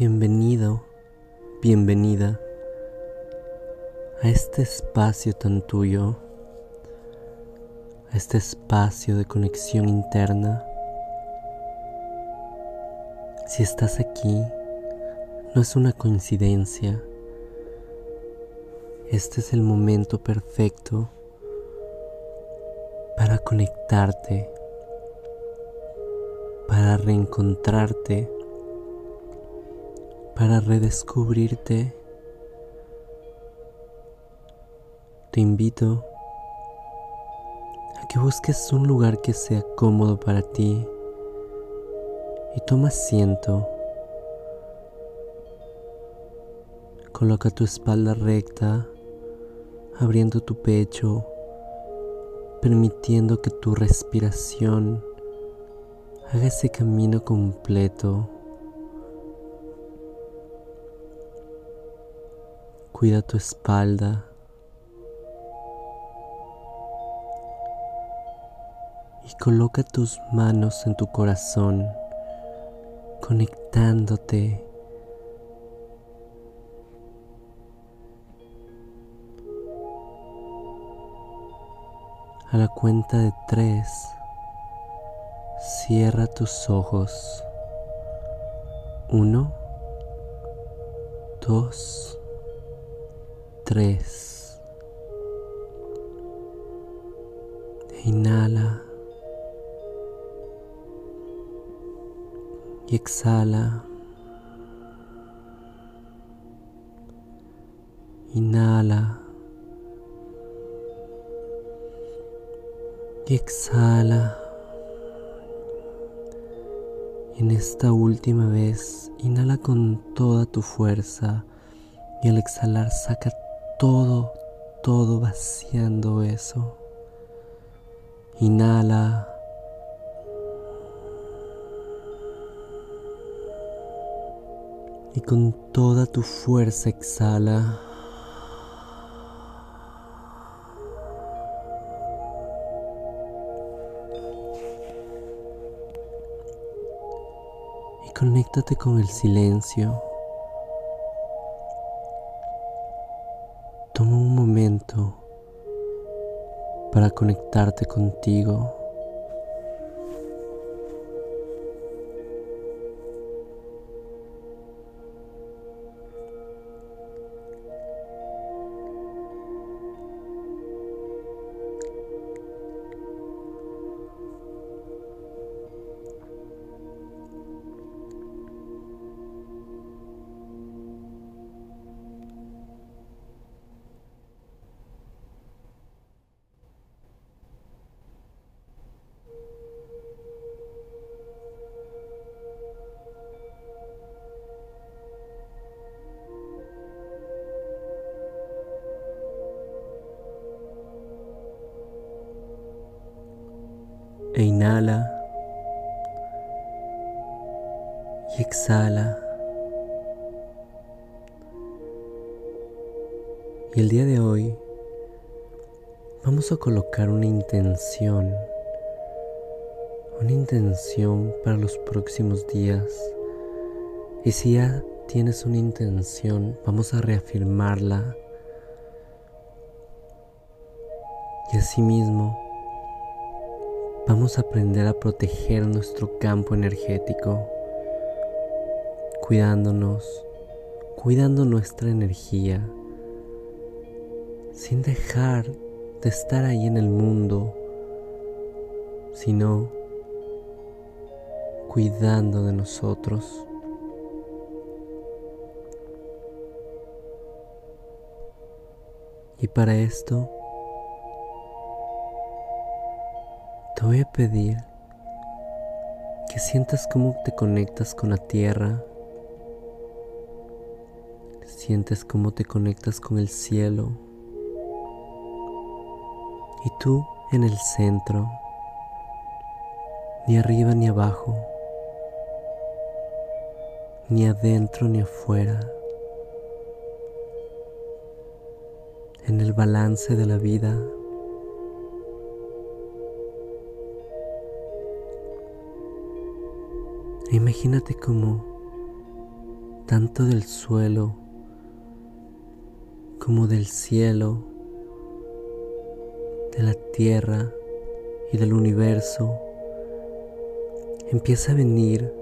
Bienvenido, bienvenida a este espacio tan tuyo, a este espacio de conexión interna. Si estás aquí, no es una coincidencia. Este es el momento perfecto para conectarte, para reencontrarte para redescubrirte, te invito a que busques un lugar que sea cómodo para ti y toma asiento. Coloca tu espalda recta, abriendo tu pecho, permitiendo que tu respiración haga ese camino completo Cuida tu espalda. Y coloca tus manos en tu corazón, conectándote. A la cuenta de tres, cierra tus ojos. Uno, dos, 3. Inhala y exhala. Inhala y exhala. Y en esta última vez, inhala con toda tu fuerza y al exhalar saca todo, todo vaciando eso. Inhala. Y con toda tu fuerza exhala. Y conéctate con el silencio. Para conectarte contigo. E inhala y exhala. Y el día de hoy vamos a colocar una intención, una intención para los próximos días. Y si ya tienes una intención, vamos a reafirmarla. Y asimismo, vamos a aprender a proteger nuestro campo energético, cuidándonos, cuidando nuestra energía, sin dejar de estar ahí en el mundo, sino cuidando de nosotros. Y para esto Te voy a pedir que sientas cómo te conectas con la tierra, sientes cómo te conectas con el cielo y tú en el centro, ni arriba ni abajo, ni adentro ni afuera, en el balance de la vida. Imagínate cómo tanto del suelo como del cielo, de la tierra y del universo, empieza a venir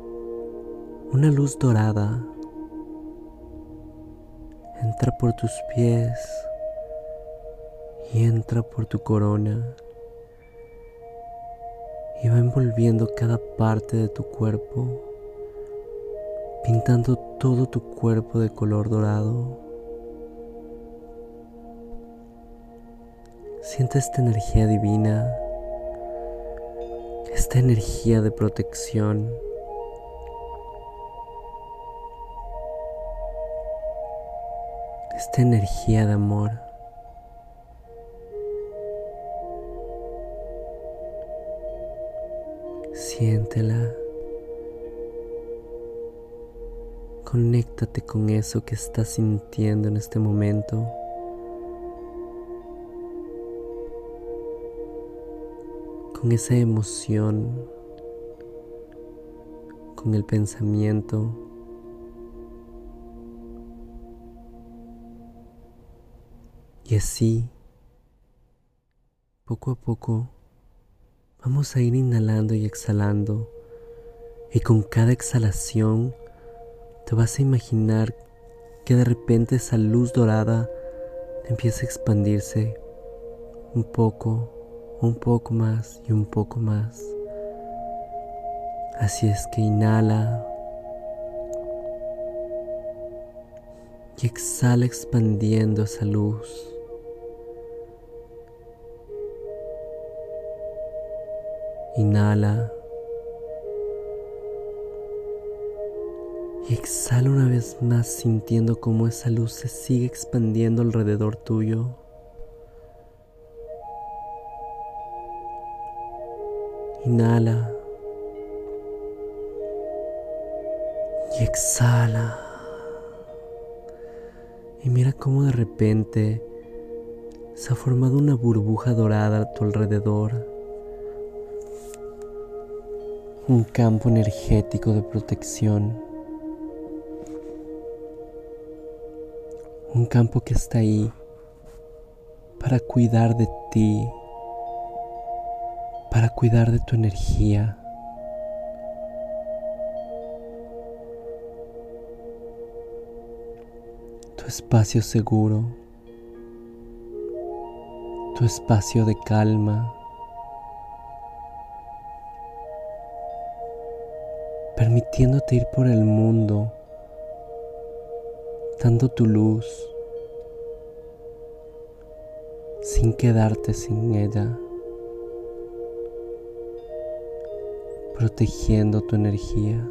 una luz dorada. Entra por tus pies y entra por tu corona y va envolviendo cada parte de tu cuerpo, pintando todo tu cuerpo de color dorado. Siente esta energía divina, esta energía de protección. Esta energía de amor. Siéntela. Conéctate con eso que estás sintiendo en este momento. Con esa emoción, con el pensamiento. Y así, poco a poco, Vamos a ir inhalando y exhalando y con cada exhalación te vas a imaginar que de repente esa luz dorada empieza a expandirse un poco, un poco más y un poco más. Así es que inhala y exhala expandiendo esa luz. Inhala. Y exhala una vez más sintiendo cómo esa luz se sigue expandiendo alrededor tuyo. Inhala. Y exhala. Y mira cómo de repente se ha formado una burbuja dorada a tu alrededor un campo energético de protección, un campo que está ahí para cuidar de ti, para cuidar de tu energía. Tu espacio seguro, tu espacio de calma. Permitiéndote ir por el mundo, dando tu luz, sin quedarte sin ella, protegiendo tu energía.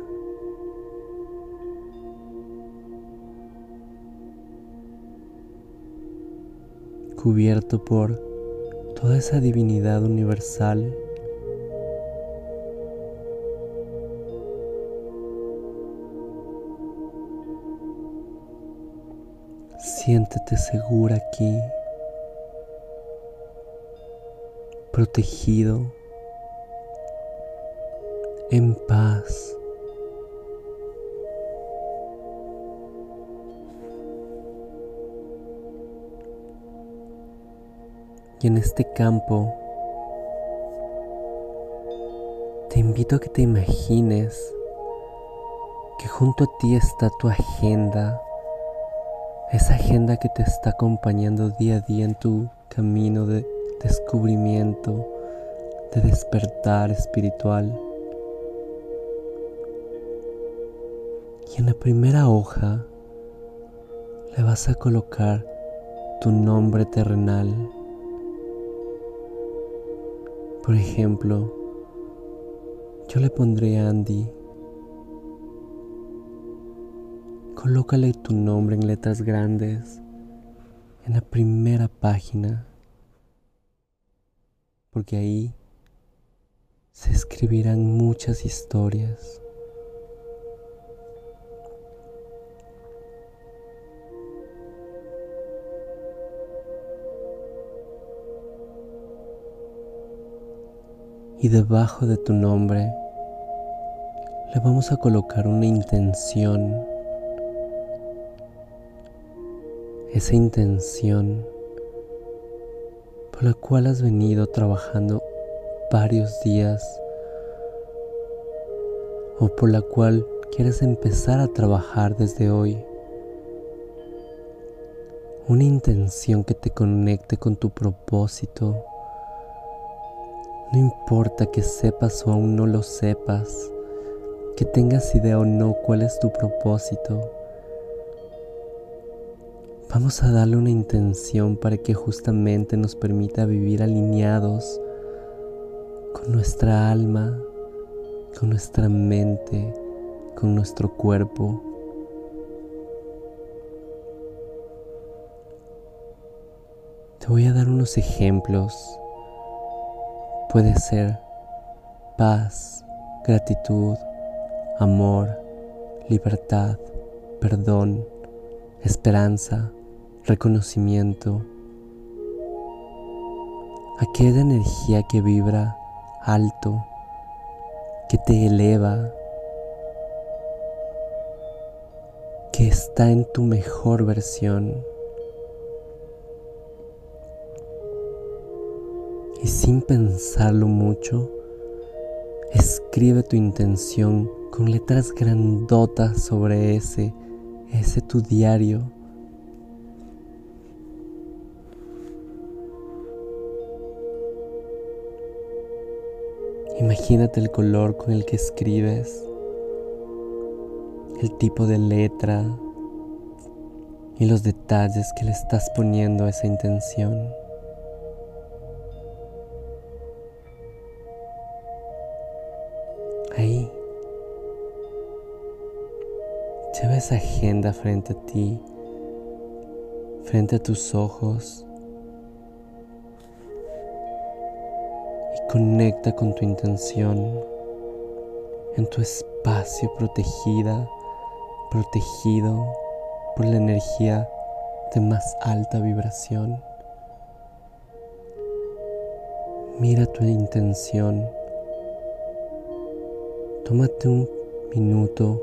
cubierto por toda esa divinidad universal Siéntete segura aquí, protegido, en paz. Y en este campo te invito a que te imagines que junto a ti está tu agenda esa agenda que te está acompañando día a día en tu camino de descubrimiento, de despertar espiritual. Y en la primera hoja le vas a colocar tu nombre terrenal. Por ejemplo, yo le pondré Andy Colócale tu nombre en letras grandes en la primera página, porque ahí se escribirán muchas historias. Y debajo de tu nombre le vamos a colocar una intención esa intención por la cual has venido trabajando varios días o por la cual quieres empezar a trabajar desde hoy. Una intención que te conecte con tu propósito. No importa que sepas o aún no lo sepas, que tengas idea o no cuál es tu propósito. Vamos a darle una intención para que justamente nos permita vivir alineados con nuestra alma, con nuestra mente, con nuestro cuerpo. Te voy a dar unos ejemplos. Puede ser paz, gratitud, amor, libertad, perdón, esperanza, reconocimiento. Aquella energía que vibra alto, que te eleva, que está en tu mejor versión. Y sin pensarlo mucho, escribe tu intención con letras grandotas sobre ese, ese tu diario. Imagínate el color con el que escribes, el tipo de letra y los detalles que le estás poniendo a esa intención. Ahí, lleva esa agenda frente a ti, frente a tus ojos Conecta con tu intención en tu espacio protegida, protegido por la energía de más alta vibración. Mira tu intención. Tómate un minuto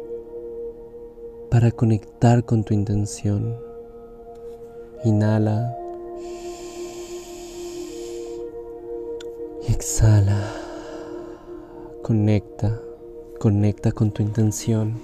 para conectar con tu intención. Inhala. Exhala, conecta, conecta con tu intención.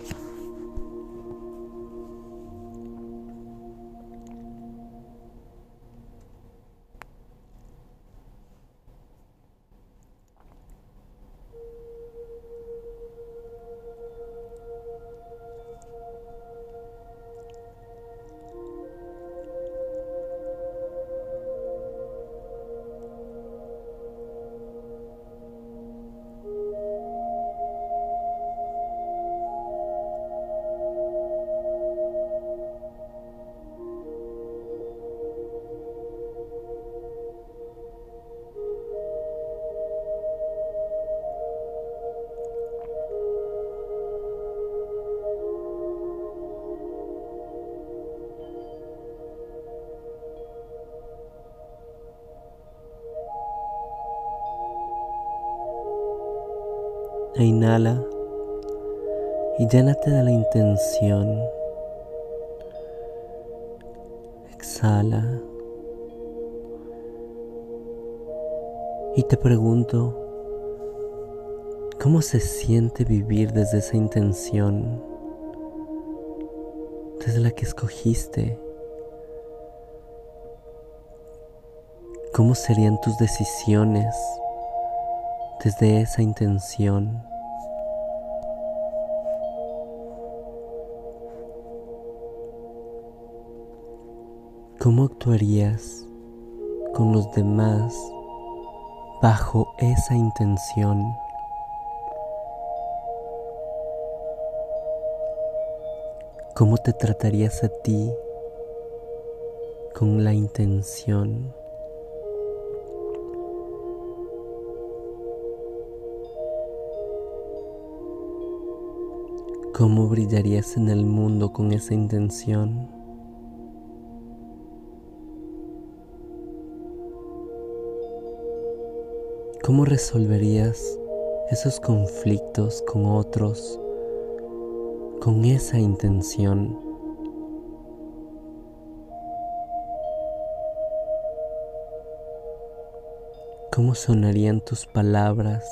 E inhala y llénate de la intención. Exhala. Y te pregunto, ¿cómo se siente vivir desde esa intención? Desde la que escogiste. ¿Cómo serían tus decisiones desde esa intención? ¿Cómo actuarías con los demás bajo esa intención? ¿Cómo te tratarías a ti con la intención? ¿Cómo brillarías en el mundo con esa intención? ¿Cómo resolverías esos conflictos con otros con esa intención? ¿Cómo sonarían tus palabras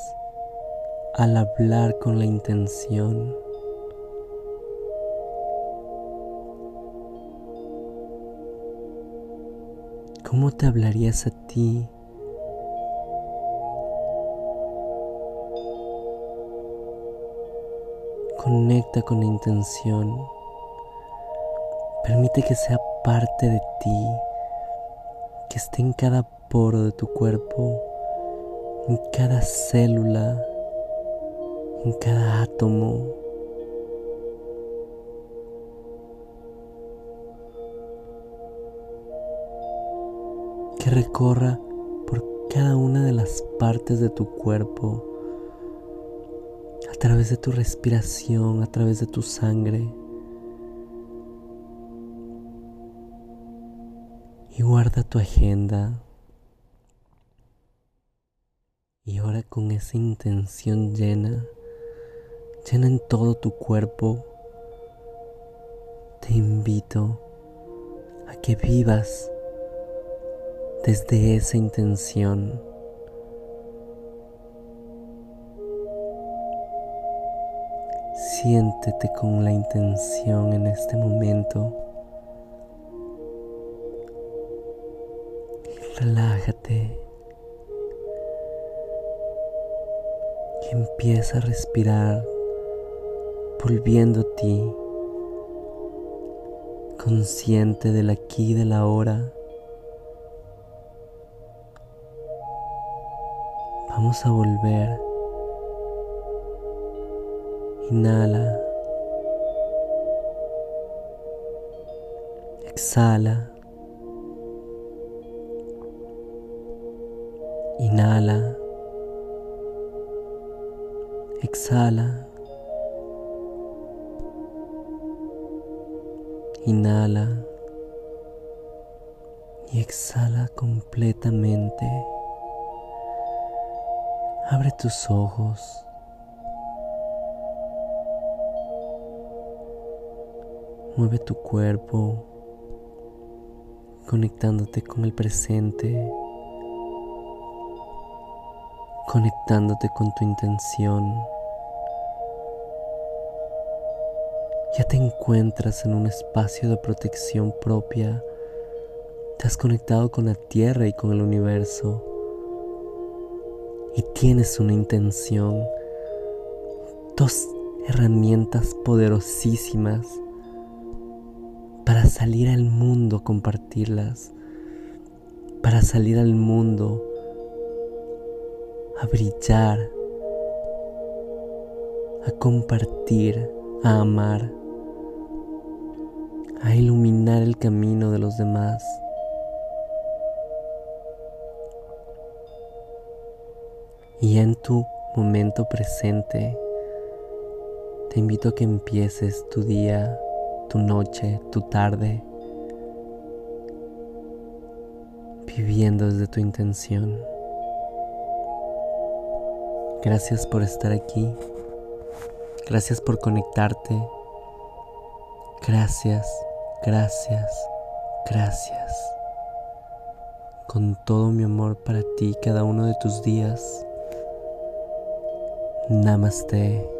al hablar con la intención? ¿Cómo te hablarías a ti? Conecta con la intención. Permite que sea parte de ti, que esté en cada poro de tu cuerpo, en cada célula, en cada átomo. Recorra por cada una de las partes de tu cuerpo, a través de tu respiración, a través de tu sangre. Y guarda tu agenda. Y ahora con esa intención llena, llena en todo tu cuerpo, te invito a que vivas desde esa intención. Siéntete con la intención en este momento. Relájate. Y empieza a respirar volviendo a ti, consciente del aquí y de la Vamos a volver. Inhala. Exhala. Inhala. Exhala. Inhala. Y exhala completamente. Abre tus ojos. Mueve tu cuerpo, conectándote con el presente, conectándote con tu intención. Ya te encuentras en un espacio de protección propia. Te has conectado con la tierra y con el universo y tienes una intención, dos herramientas poderosísimas para salir al mundo, compartirlas, para salir al mundo a brillar, a compartir, a amar, a iluminar el camino de los demás. Y en tu momento presente, te invito a que empieces tu día, tu noche, tu tarde, viviendo desde tu intención. Gracias por estar aquí. Gracias por conectarte. Gracias, gracias, gracias. Con todo mi amor para ti cada uno de tus días. Namaste.